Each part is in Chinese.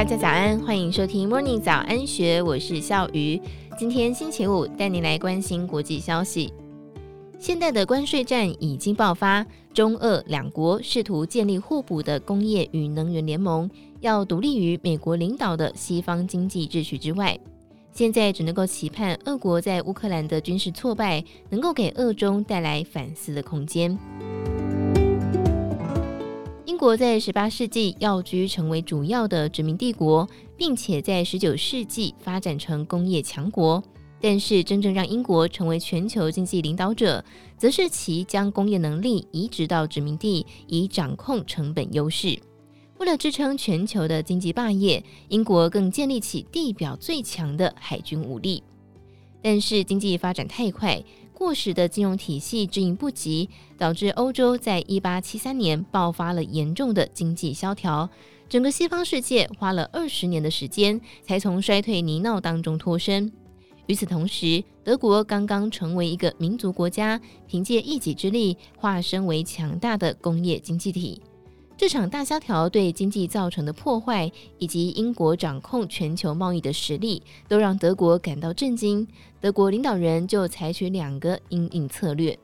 大家早安，欢迎收听 Morning 早安学，我是笑鱼。今天星期五，带你来关心国际消息。现代的关税战已经爆发，中俄两国试图建立互补的工业与能源联盟，要独立于美国领导的西方经济秩序之外。现在只能够期盼俄国在乌克兰的军事挫败，能够给俄中带来反思的空间。英国在十八世纪要居成为主要的殖民帝国，并且在十九世纪发展成工业强国。但是，真正让英国成为全球经济领导者，则是其将工业能力移植到殖民地，以掌控成本优势。为了支撑全球的经济霸业，英国更建立起地表最强的海军武力。但是经济发展太快，过时的金融体系支应不及，导致欧洲在一八七三年爆发了严重的经济萧条。整个西方世界花了二十年的时间，才从衰退泥淖当中脱身。与此同时，德国刚刚成为一个民族国家，凭借一己之力化身为强大的工业经济体。这场大萧条对经济造成的破坏，以及英国掌控全球贸易的实力，都让德国感到震惊。德国领导人就采取两个因应策略。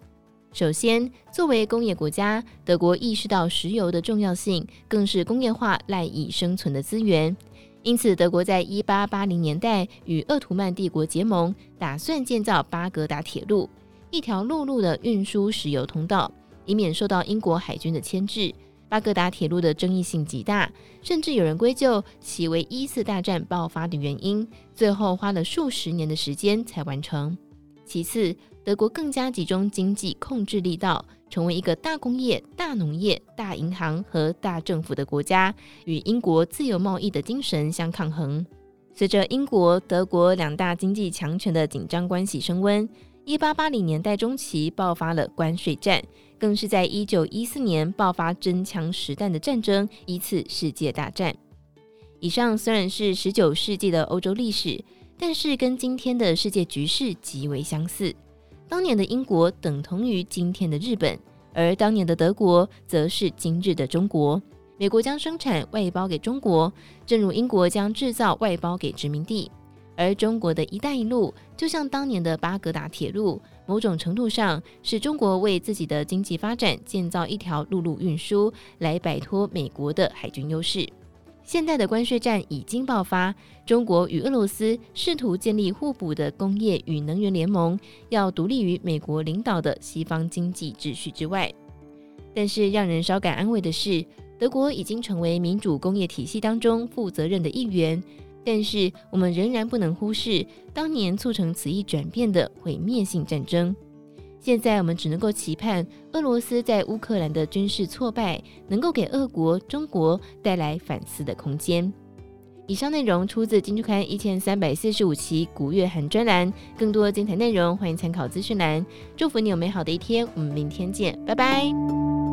首先，作为工业国家，德国意识到石油的重要性，更是工业化赖以生存的资源。因此，德国在一八八零年代与鄂图曼帝国结盟，打算建造巴格达铁路，一条陆路的运输石油通道，以免受到英国海军的牵制。巴格达铁路的争议性极大，甚至有人归咎其为一次大战爆发的原因。最后花了数十年的时间才完成。其次，德国更加集中经济控制力道，成为一个大工业、大农业、大银行和大政府的国家，与英国自由贸易的精神相抗衡。随着英国、德国两大经济强权的紧张关系升温。一八八零年代中期爆发了关税战，更是在一九一四年爆发真枪实弹的战争，一次世界大战。以上虽然是十九世纪的欧洲历史，但是跟今天的世界局势极为相似。当年的英国等同于今天的日本，而当年的德国则是今日的中国。美国将生产外包给中国，正如英国将制造外包给殖民地。而中国的一带一路，就像当年的巴格达铁路，某种程度上是中国为自己的经济发展建造一条陆路运输，来摆脱美国的海军优势。现在的关税战已经爆发，中国与俄罗斯试图建立互补的工业与能源联盟，要独立于美国领导的西方经济秩序之外。但是让人稍感安慰的是，德国已经成为民主工业体系当中负责任的一员。但是，我们仍然不能忽视当年促成此一转变的毁灭性战争。现在，我们只能够期盼俄罗斯在乌克兰的军事挫败，能够给俄国、中国带来反思的空间。以上内容出自《金周刊》一千三百四十五期古月涵专栏，更多精彩内容欢迎参考资讯栏。祝福你有美好的一天，我们明天见，拜拜。